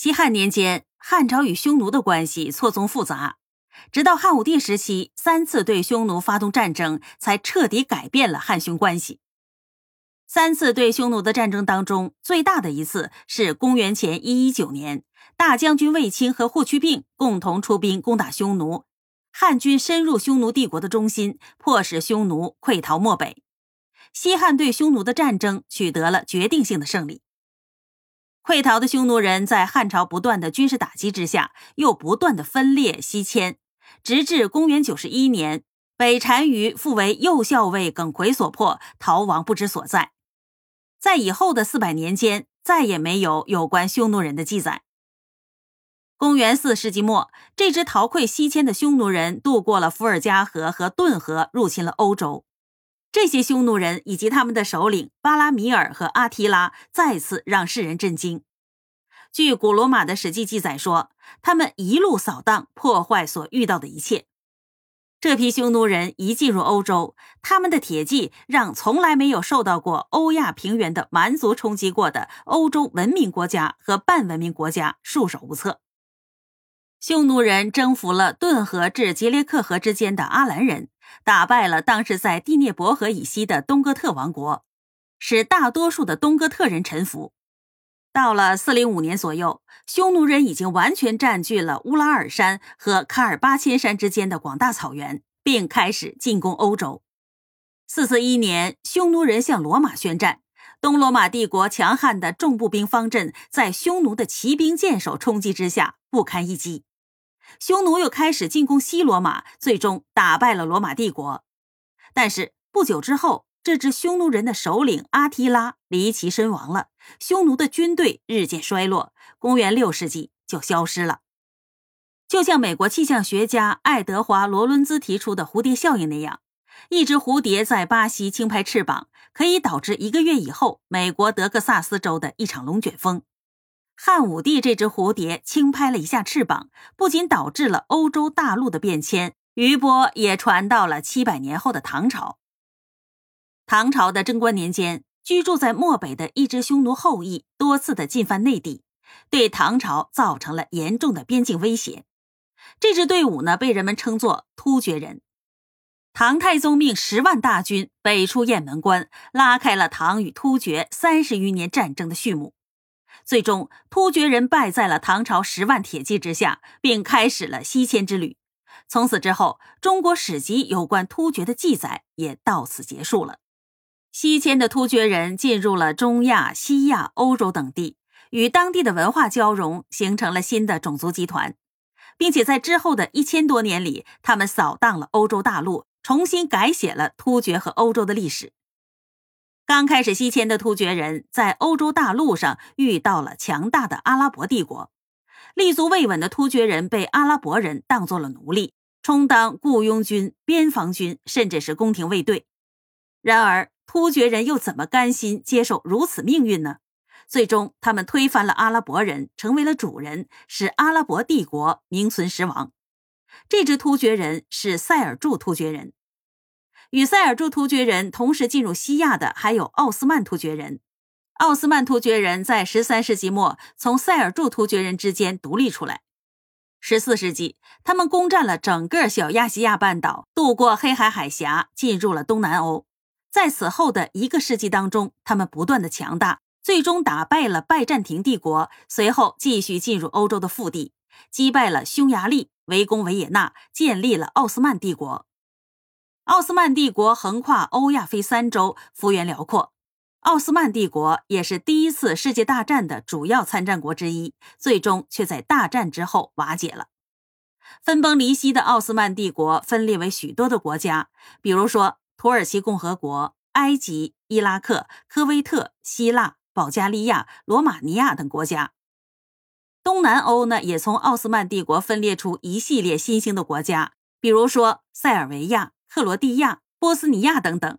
西汉年间，汉朝与匈奴的关系错综复杂，直到汉武帝时期，三次对匈奴发动战争，才彻底改变了汉匈关系。三次对匈奴的战争当中，最大的一次是公元前一一九年，大将军卫青和霍去病共同出兵攻打匈奴，汉军深入匈奴帝国的中心，迫使匈奴溃逃漠北。西汉对匈奴的战争取得了决定性的胜利。溃逃的匈奴人在汉朝不断的军事打击之下，又不断的分裂西迁，直至公元九十一年，北单于复为右校尉耿奎所破，逃亡不知所在。在以后的四百年间，再也没有有关匈奴人的记载。公元四世纪末，这支逃溃西迁的匈奴人渡过了伏尔加河和顿河，入侵了欧洲。这些匈奴人以及他们的首领巴拉米尔和阿提拉再次让世人震惊。据古罗马的史记记载说，他们一路扫荡，破坏所遇到的一切。这批匈奴人一进入欧洲，他们的铁骑让从来没有受到过欧亚平原的蛮族冲击过的欧洲文明国家和半文明国家束手无策。匈奴人征服了顿河至杰列克河之间的阿兰人。打败了当时在第聂伯河以西的东哥特王国，使大多数的东哥特人臣服。到了四零五年左右，匈奴人已经完全占据了乌拉尔山和卡尔巴阡山之间的广大草原，并开始进攻欧洲。四四一年，匈奴人向罗马宣战，东罗马帝国强悍的重步兵方阵在匈奴的骑兵箭手冲击之下不堪一击。匈奴又开始进攻西罗马，最终打败了罗马帝国。但是不久之后，这支匈奴人的首领阿提拉离奇身亡了，匈奴的军队日渐衰落，公元六世纪就消失了。就像美国气象学家爱德华·罗伦兹提出的蝴蝶效应那样，一只蝴蝶在巴西轻拍翅膀，可以导致一个月以后美国德克萨斯州的一场龙卷风。汉武帝这只蝴蝶轻拍了一下翅膀，不仅导致了欧洲大陆的变迁，余波也传到了七百年后的唐朝。唐朝的贞观年间，居住在漠北的一支匈奴后裔多次的进犯内地，对唐朝造成了严重的边境威胁。这支队伍呢，被人们称作突厥人。唐太宗命十万大军北出雁门关，拉开了唐与突厥三十余年战争的序幕。最终，突厥人败在了唐朝十万铁骑之下，并开始了西迁之旅。从此之后，中国史籍有关突厥的记载也到此结束了。西迁的突厥人进入了中亚、西亚、欧洲等地，与当地的文化交融，形成了新的种族集团，并且在之后的一千多年里，他们扫荡了欧洲大陆，重新改写了突厥和欧洲的历史。刚开始西迁的突厥人在欧洲大陆上遇到了强大的阿拉伯帝国，立足未稳的突厥人被阿拉伯人当做了奴隶，充当雇佣军、边防军，甚至是宫廷卫队。然而，突厥人又怎么甘心接受如此命运呢？最终，他们推翻了阿拉伯人，成为了主人，使阿拉伯帝国名存实亡。这支突厥人是塞尔柱突厥人。与塞尔柱突厥人同时进入西亚的还有奥斯曼突厥人。奥斯曼突厥人在十三世纪末从塞尔柱突厥人之间独立出来。十四世纪，他们攻占了整个小亚细亚半岛，渡过黑海海峡，进入了东南欧。在此后的一个世纪当中，他们不断的强大，最终打败了拜占庭帝国，随后继续进入欧洲的腹地，击败了匈牙利，围攻维也纳，建立了奥斯曼帝国。奥斯曼帝国横跨欧亚非三洲，幅员辽阔。奥斯曼帝国也是第一次世界大战的主要参战国之一，最终却在大战之后瓦解了。分崩离析的奥斯曼帝国分裂为许多的国家，比如说土耳其共和国、埃及、伊拉克、科威特、希腊、保加利亚、罗马尼亚等国家。东南欧呢，也从奥斯曼帝国分裂出一系列新兴的国家，比如说塞尔维亚。克罗地亚、波斯尼亚等等，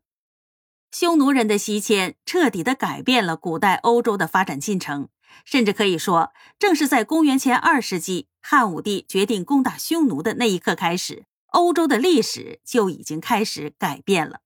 匈奴人的西迁彻底的改变了古代欧洲的发展进程，甚至可以说，正是在公元前二世纪，汉武帝决定攻打匈奴的那一刻开始，欧洲的历史就已经开始改变了。